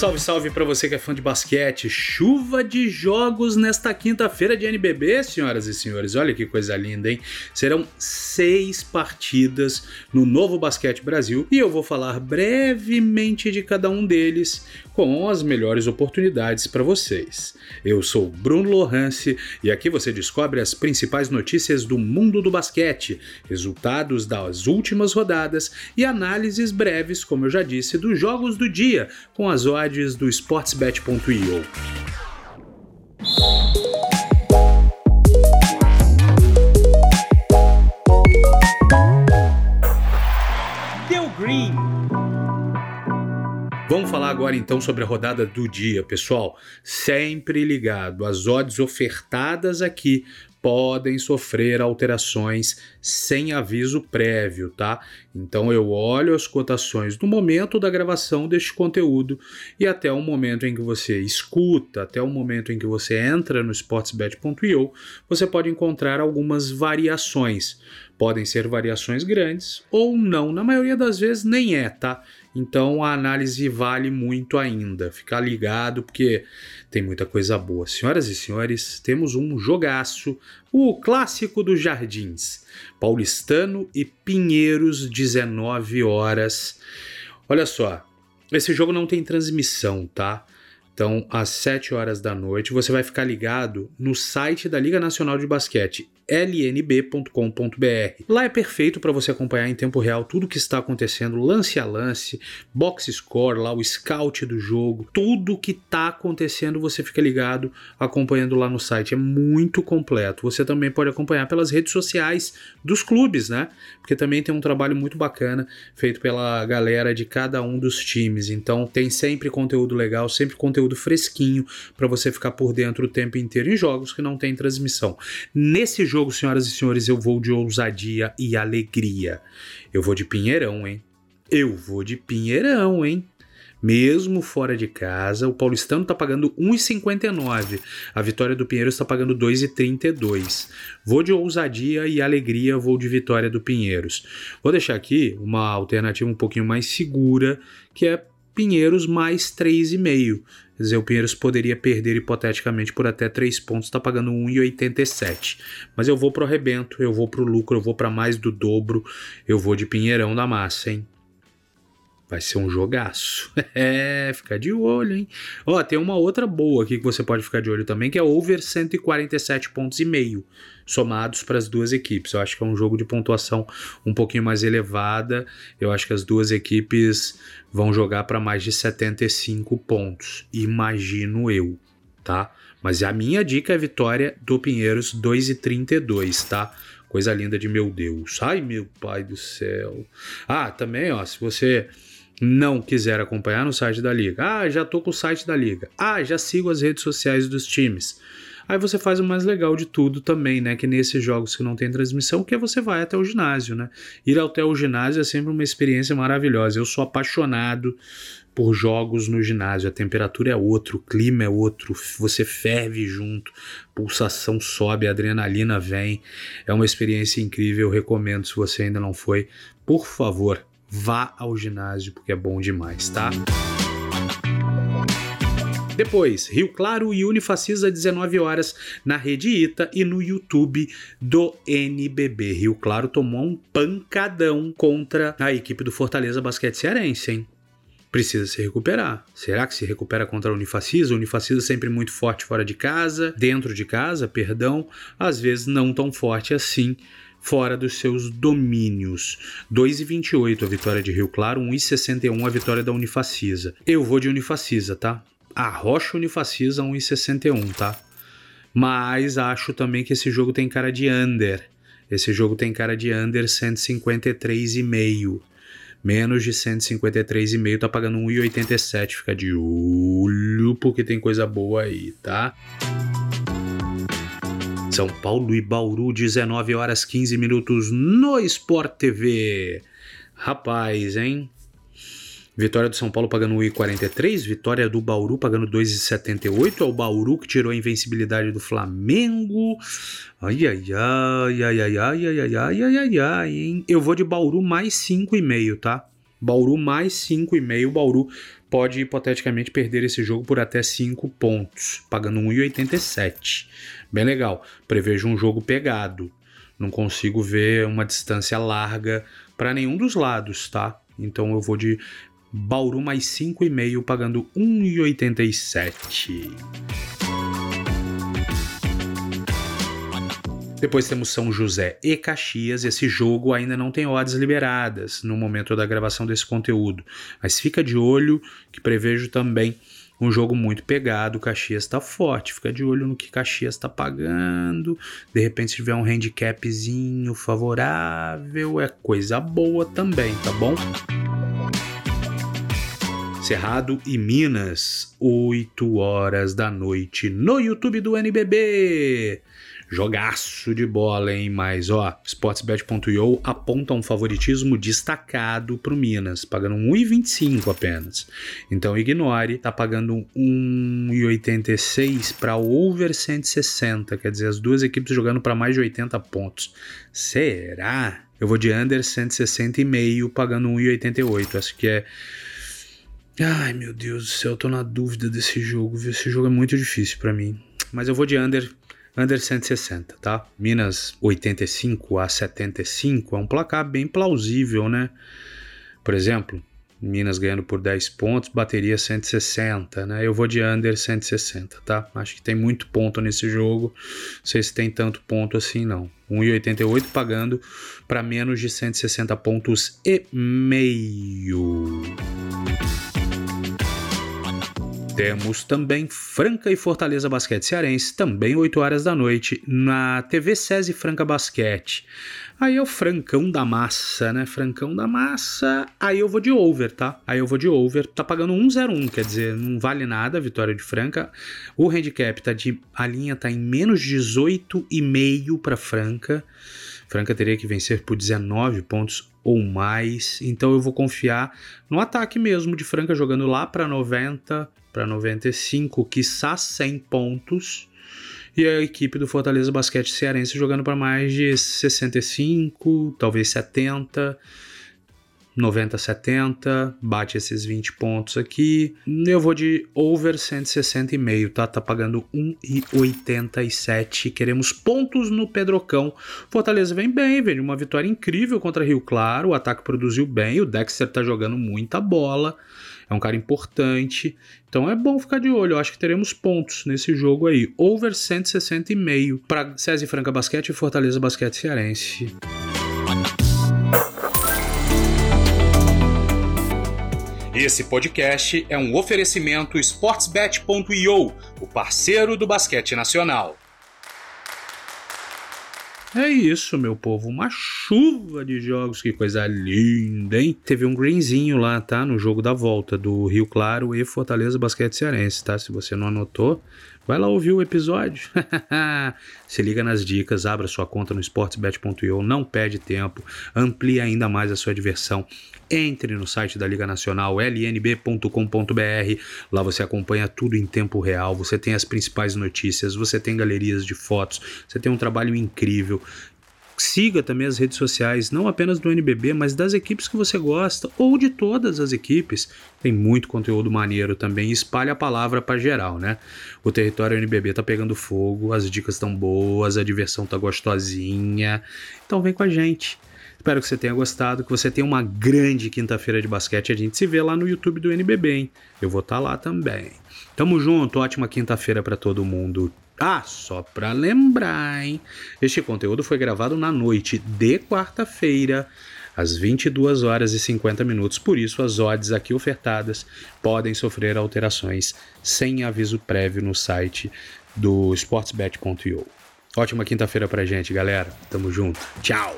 Salve, salve para você que é fã de basquete. Chuva de jogos nesta quinta-feira de NBB, senhoras e senhores. Olha que coisa linda, hein? Serão seis partidas no Novo Basquete Brasil e eu vou falar brevemente de cada um deles com as melhores oportunidades para vocês. Eu sou Bruno Lohance e aqui você descobre as principais notícias do mundo do basquete, resultados das últimas rodadas e análises breves, como eu já disse, dos jogos do dia, com as odds do sportsbet.io. Deu green. Vamos falar agora então sobre a rodada do dia, pessoal. Sempre ligado, as odds ofertadas aqui podem sofrer alterações sem aviso prévio, tá? Então eu olho as cotações no momento da gravação deste conteúdo e até o momento em que você escuta, até o momento em que você entra no sportsbet.io, você pode encontrar algumas variações. Podem ser variações grandes ou não, na maioria das vezes nem é, tá? Então a análise vale muito ainda. Ficar ligado porque tem muita coisa boa. Senhoras e senhores, temos um jogaço, o clássico dos jardins. Paulistano e Pinheiros, 19 horas. Olha só, esse jogo não tem transmissão, tá? Então, às 7 horas da noite, você vai ficar ligado no site da Liga Nacional de Basquete, lnb.com.br. Lá é perfeito para você acompanhar em tempo real tudo que está acontecendo, lance a lance, box score, lá o scout do jogo, tudo que está acontecendo você fica ligado acompanhando lá no site. É muito completo. Você também pode acompanhar pelas redes sociais dos clubes, né? Porque também tem um trabalho muito bacana feito pela galera de cada um dos times. Então tem sempre conteúdo legal, sempre conteúdo fresquinho para você ficar por dentro o tempo inteiro em jogos que não tem transmissão. Nesse jogo jogo, senhoras e senhores, eu vou de ousadia e alegria. Eu vou de Pinheirão, hein? Eu vou de Pinheirão, hein? Mesmo fora de casa, o paulistano está pagando 1,59. A vitória do Pinheiros está pagando 2,32. Vou de ousadia e alegria, vou de vitória do Pinheiros. Vou deixar aqui uma alternativa um pouquinho mais segura, que é Pinheiros mais 3,5. Dizer, o Pinheiros poderia perder hipoteticamente por até 3 pontos, está pagando 1,87. Mas eu vou pro arrebento, eu vou pro lucro, eu vou para mais do dobro, eu vou de Pinheirão da massa, hein? Vai ser um jogaço. É, fica de olho, hein? Ó, tem uma outra boa aqui que você pode ficar de olho também, que é over 147 pontos e meio somados para as duas equipes. Eu acho que é um jogo de pontuação um pouquinho mais elevada. Eu acho que as duas equipes vão jogar para mais de 75 pontos, imagino eu, tá? Mas a minha dica é vitória do Pinheiros 2,32, tá? Coisa linda de meu Deus. Ai, meu pai do céu. Ah, também, ó, se você não quiser acompanhar no site da liga. Ah, já tô com o site da liga. Ah, já sigo as redes sociais dos times. Aí você faz o mais legal de tudo também, né? Que nesses jogos que não tem transmissão, que é você vai até o ginásio, né? Ir até o ginásio é sempre uma experiência maravilhosa. Eu sou apaixonado por jogos no ginásio. A temperatura é outra, o clima é outro, você ferve junto, pulsação sobe, adrenalina vem. É uma experiência incrível, recomendo se você ainda não foi. Por favor, vá ao ginásio porque é bom demais, tá? Depois, Rio Claro e Unifacisa 19 horas na Rede Ita e no YouTube do NBB. Rio Claro tomou um pancadão contra a equipe do Fortaleza Basquete Cearense, hein? precisa se recuperar. Será que se recupera contra a Unifacisa? A Unifacisa sempre muito forte fora de casa, dentro de casa, perdão, às vezes não tão forte assim fora dos seus domínios. 2,28 a vitória de Rio Claro, 1,61 a vitória da Unifacisa. Eu vou de Unifacisa, tá? A Rocha Unifacisa 1,61, tá? Mas acho também que esse jogo tem cara de under. Esse jogo tem cara de under 153,5. Menos de 153,5 tá pagando 1,87. Fica de olho porque tem coisa boa aí, tá? São Paulo e Bauru, 19 horas 15 minutos no Sport TV. Rapaz, hein? Vitória do São Paulo pagando 1,43, vitória do Bauru pagando 2,78. É o Bauru que tirou a invencibilidade do Flamengo. Ai, ai, ai, ai, ai, ai, ai, ai, ai, ai, ai, ai, hein? Eu vou de Bauru mais 5,5, tá? Bauru mais 5,5. Bauru pode hipoteticamente perder esse jogo por até 5 pontos, pagando 1,87. Bem legal. Prevejo um jogo pegado. Não consigo ver uma distância larga para nenhum dos lados, tá? Então eu vou de Bauru mais 5,5 pagando 1,87. Depois temos São José e Caxias. Esse jogo ainda não tem odds liberadas no momento da gravação desse conteúdo, mas fica de olho que prevejo também um jogo muito pegado. Caxias está forte, fica de olho no que Caxias está pagando. De repente, se tiver um handicapzinho favorável, é coisa boa também, tá bom? Cerrado e Minas, 8 horas da noite no YouTube do NBB. Jogaço de bola, hein? Mas, ó, Sportsbet.io aponta um favoritismo destacado pro Minas, pagando 1,25 apenas. Então ignore, tá pagando 1,86 para over 160, quer dizer, as duas equipes jogando para mais de 80 pontos. Será? Eu vou de under 160,5 pagando 1,88. Acho que é Ai, meu Deus do céu, eu tô na dúvida desse jogo. Esse jogo é muito difícil para mim. Mas eu vou de under under 160, tá? Minas 85 a 75 é um placar bem plausível, né? Por exemplo, Minas ganhando por 10 pontos, bateria 160, né? Eu vou de under 160, tá? Acho que tem muito ponto nesse jogo. Não sei se tem tanto ponto assim, não. 1,88 pagando para menos de 160 pontos e meio. Temos também Franca e Fortaleza Basquete Cearense, também 8 horas da noite, na TV SESI Franca Basquete. Aí é o Francão da Massa, né? Francão da Massa. Aí eu vou de over, tá? Aí eu vou de over. Tá pagando 1,01, quer dizer, não vale nada a vitória de Franca. O handicap tá de. A linha tá em menos 18,5 para Franca. Franca teria que vencer por 19 pontos ou mais. Então eu vou confiar no ataque mesmo de Franca jogando lá para 90 para 95, quiçá 100 pontos. E a equipe do Fortaleza Basquete Cearense jogando para mais de 65, talvez 70. 90, 70, bate esses 20 pontos aqui. Eu vou de over 160,5, tá? Tá pagando 1,87. Queremos pontos no Pedrocão. Fortaleza vem bem, vem uma vitória incrível contra Rio Claro. O ataque produziu bem, o Dexter tá jogando muita bola é um cara importante. Então é bom ficar de olho. Eu acho que teremos pontos nesse jogo aí. Over 160,5 para César Franca Basquete e Fortaleza Basquete Cearense. Esse podcast é um oferecimento sportsbet.io, o parceiro do basquete nacional. É isso, meu povo. Uma chuva de jogos, que coisa linda, hein? Teve um greenzinho lá, tá? No jogo da volta do Rio Claro e Fortaleza Basquete Cearense, tá? Se você não anotou, Vai lá ouvir o episódio. Se liga nas dicas, abra sua conta no sportsbet.io, não perde tempo, amplie ainda mais a sua diversão. Entre no site da Liga Nacional, lnb.com.br. Lá você acompanha tudo em tempo real, você tem as principais notícias, você tem galerias de fotos, você tem um trabalho incrível. Siga também as redes sociais, não apenas do NBB, mas das equipes que você gosta ou de todas as equipes. Tem muito conteúdo maneiro também. Espalhe a palavra para geral, né? O território NBB tá pegando fogo, as dicas estão boas, a diversão tá gostosinha. Então vem com a gente. Espero que você tenha gostado, que você tenha uma grande quinta-feira de basquete. A gente se vê lá no YouTube do NBB, hein? Eu vou estar tá lá também. Tamo junto, ótima quinta-feira para todo mundo. Ah, só para lembrar, hein? Este conteúdo foi gravado na noite de quarta-feira, às 22 horas e 50 minutos. Por isso, as odds aqui ofertadas podem sofrer alterações sem aviso prévio no site do sportsbet.io. Ótima quinta-feira pra gente, galera. Tamo junto. Tchau.